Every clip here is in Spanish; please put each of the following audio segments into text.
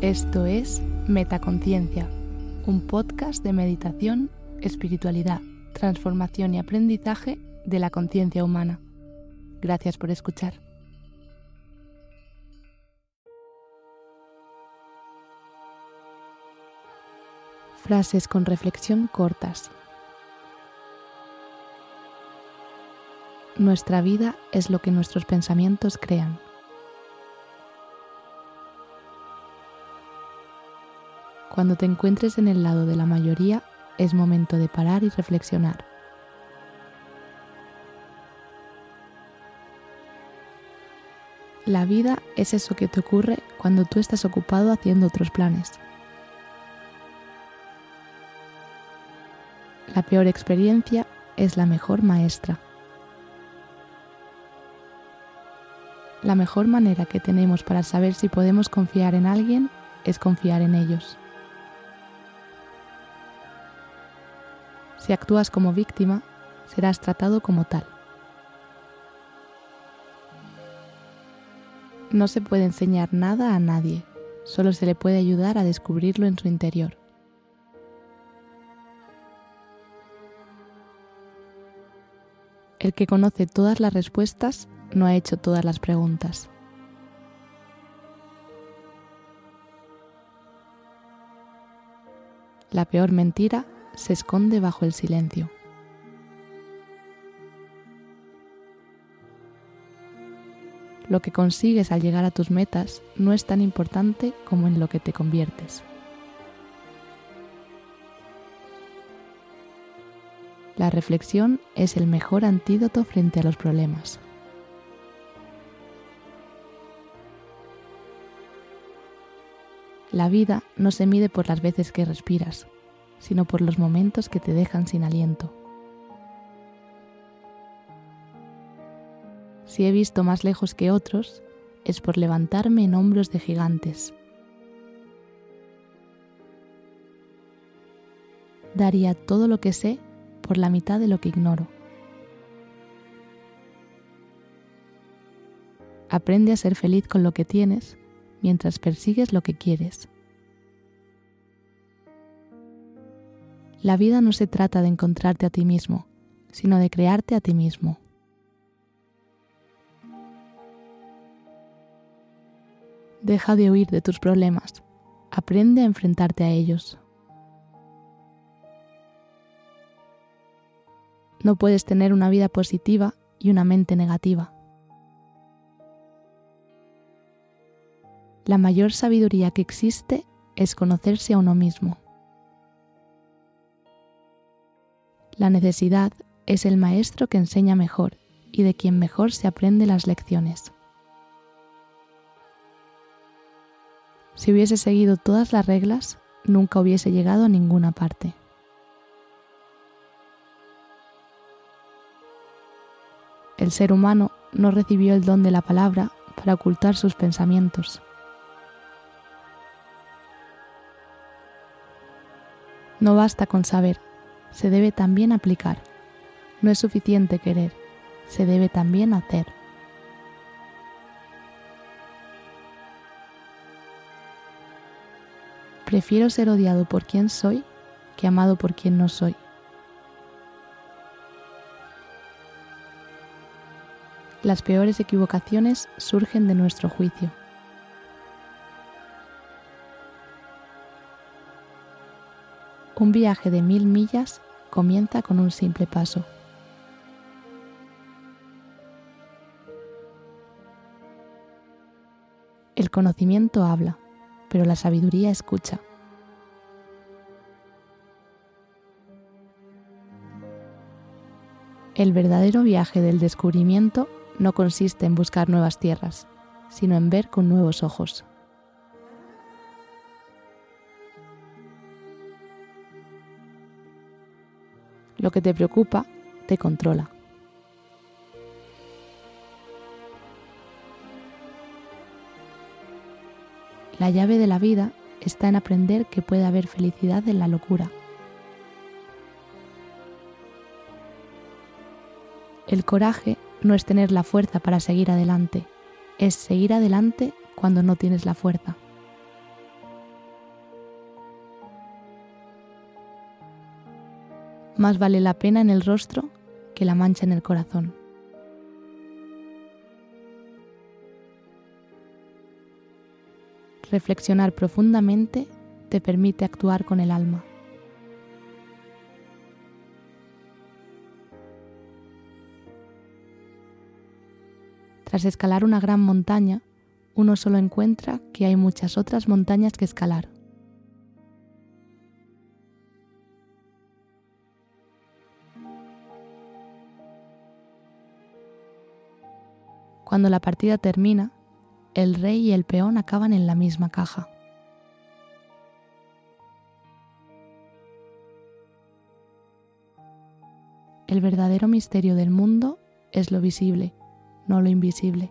Esto es Metaconciencia, un podcast de meditación, espiritualidad, transformación y aprendizaje de la conciencia humana. Gracias por escuchar. Frases con reflexión cortas. Nuestra vida es lo que nuestros pensamientos crean. Cuando te encuentres en el lado de la mayoría, es momento de parar y reflexionar. La vida es eso que te ocurre cuando tú estás ocupado haciendo otros planes. La peor experiencia es la mejor maestra. La mejor manera que tenemos para saber si podemos confiar en alguien es confiar en ellos. Si actúas como víctima, serás tratado como tal. No se puede enseñar nada a nadie, solo se le puede ayudar a descubrirlo en su interior. El que conoce todas las respuestas no ha hecho todas las preguntas. La peor mentira se esconde bajo el silencio. Lo que consigues al llegar a tus metas no es tan importante como en lo que te conviertes. La reflexión es el mejor antídoto frente a los problemas. La vida no se mide por las veces que respiras, sino por los momentos que te dejan sin aliento. Si he visto más lejos que otros, es por levantarme en hombros de gigantes. Daría todo lo que sé por la mitad de lo que ignoro. Aprende a ser feliz con lo que tienes mientras persigues lo que quieres. La vida no se trata de encontrarte a ti mismo, sino de crearte a ti mismo. Deja de huir de tus problemas, aprende a enfrentarte a ellos. No puedes tener una vida positiva y una mente negativa. La mayor sabiduría que existe es conocerse a uno mismo. La necesidad es el maestro que enseña mejor y de quien mejor se aprende las lecciones. Si hubiese seguido todas las reglas, nunca hubiese llegado a ninguna parte. El ser humano no recibió el don de la palabra para ocultar sus pensamientos. No basta con saber, se debe también aplicar. No es suficiente querer, se debe también hacer. Prefiero ser odiado por quien soy que amado por quien no soy. Las peores equivocaciones surgen de nuestro juicio. Un viaje de mil millas comienza con un simple paso. El conocimiento habla, pero la sabiduría escucha. El verdadero viaje del descubrimiento no consiste en buscar nuevas tierras, sino en ver con nuevos ojos. Lo que te preocupa te controla. La llave de la vida está en aprender que puede haber felicidad en la locura. El coraje no es tener la fuerza para seguir adelante, es seguir adelante cuando no tienes la fuerza. Más vale la pena en el rostro que la mancha en el corazón. Reflexionar profundamente te permite actuar con el alma. Tras escalar una gran montaña, uno solo encuentra que hay muchas otras montañas que escalar. Cuando la partida termina, el rey y el peón acaban en la misma caja. El verdadero misterio del mundo es lo visible no lo invisible.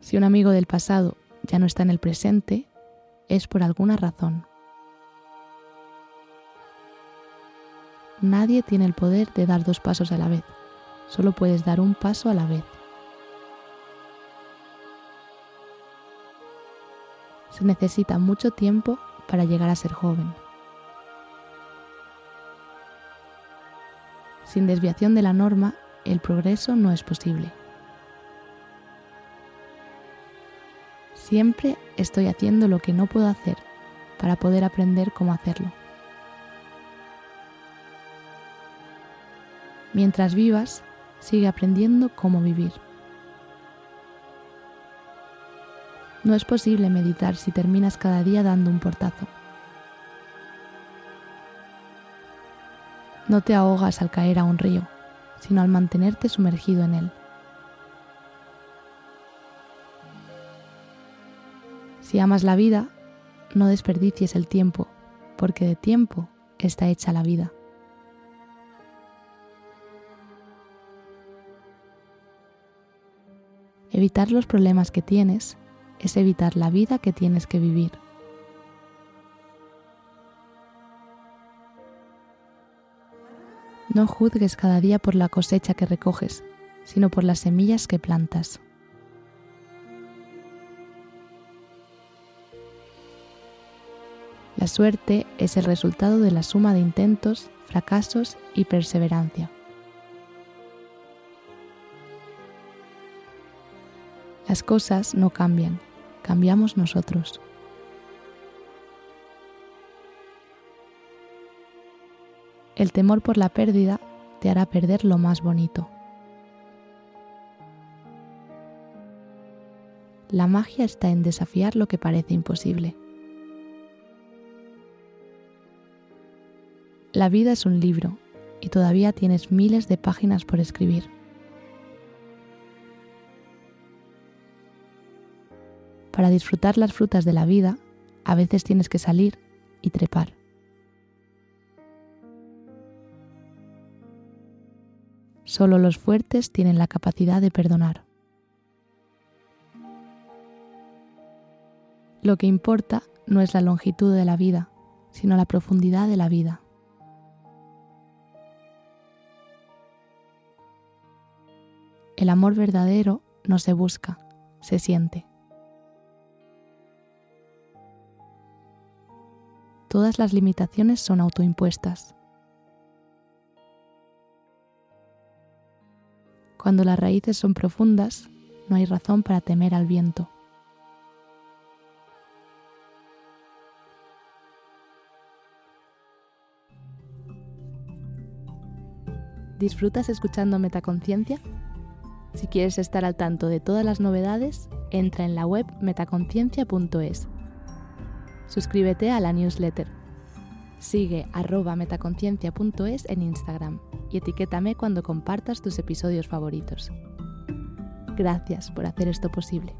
Si un amigo del pasado ya no está en el presente, es por alguna razón. Nadie tiene el poder de dar dos pasos a la vez, solo puedes dar un paso a la vez. Se necesita mucho tiempo para llegar a ser joven. Sin desviación de la norma, el progreso no es posible. Siempre estoy haciendo lo que no puedo hacer para poder aprender cómo hacerlo. Mientras vivas, sigue aprendiendo cómo vivir. No es posible meditar si terminas cada día dando un portazo. No te ahogas al caer a un río, sino al mantenerte sumergido en él. Si amas la vida, no desperdicies el tiempo, porque de tiempo está hecha la vida. Evitar los problemas que tienes es evitar la vida que tienes que vivir. No juzgues cada día por la cosecha que recoges, sino por las semillas que plantas. La suerte es el resultado de la suma de intentos, fracasos y perseverancia. Las cosas no cambian, cambiamos nosotros. El temor por la pérdida te hará perder lo más bonito. La magia está en desafiar lo que parece imposible. La vida es un libro y todavía tienes miles de páginas por escribir. Para disfrutar las frutas de la vida, a veces tienes que salir y trepar. Solo los fuertes tienen la capacidad de perdonar. Lo que importa no es la longitud de la vida, sino la profundidad de la vida. El amor verdadero no se busca, se siente. Todas las limitaciones son autoimpuestas. Cuando las raíces son profundas, no hay razón para temer al viento. ¿Disfrutas escuchando Metaconciencia? Si quieres estar al tanto de todas las novedades, entra en la web metaconciencia.es. Suscríbete a la newsletter. Sigue arroba metaconciencia.es en Instagram y etiquétame cuando compartas tus episodios favoritos. Gracias por hacer esto posible.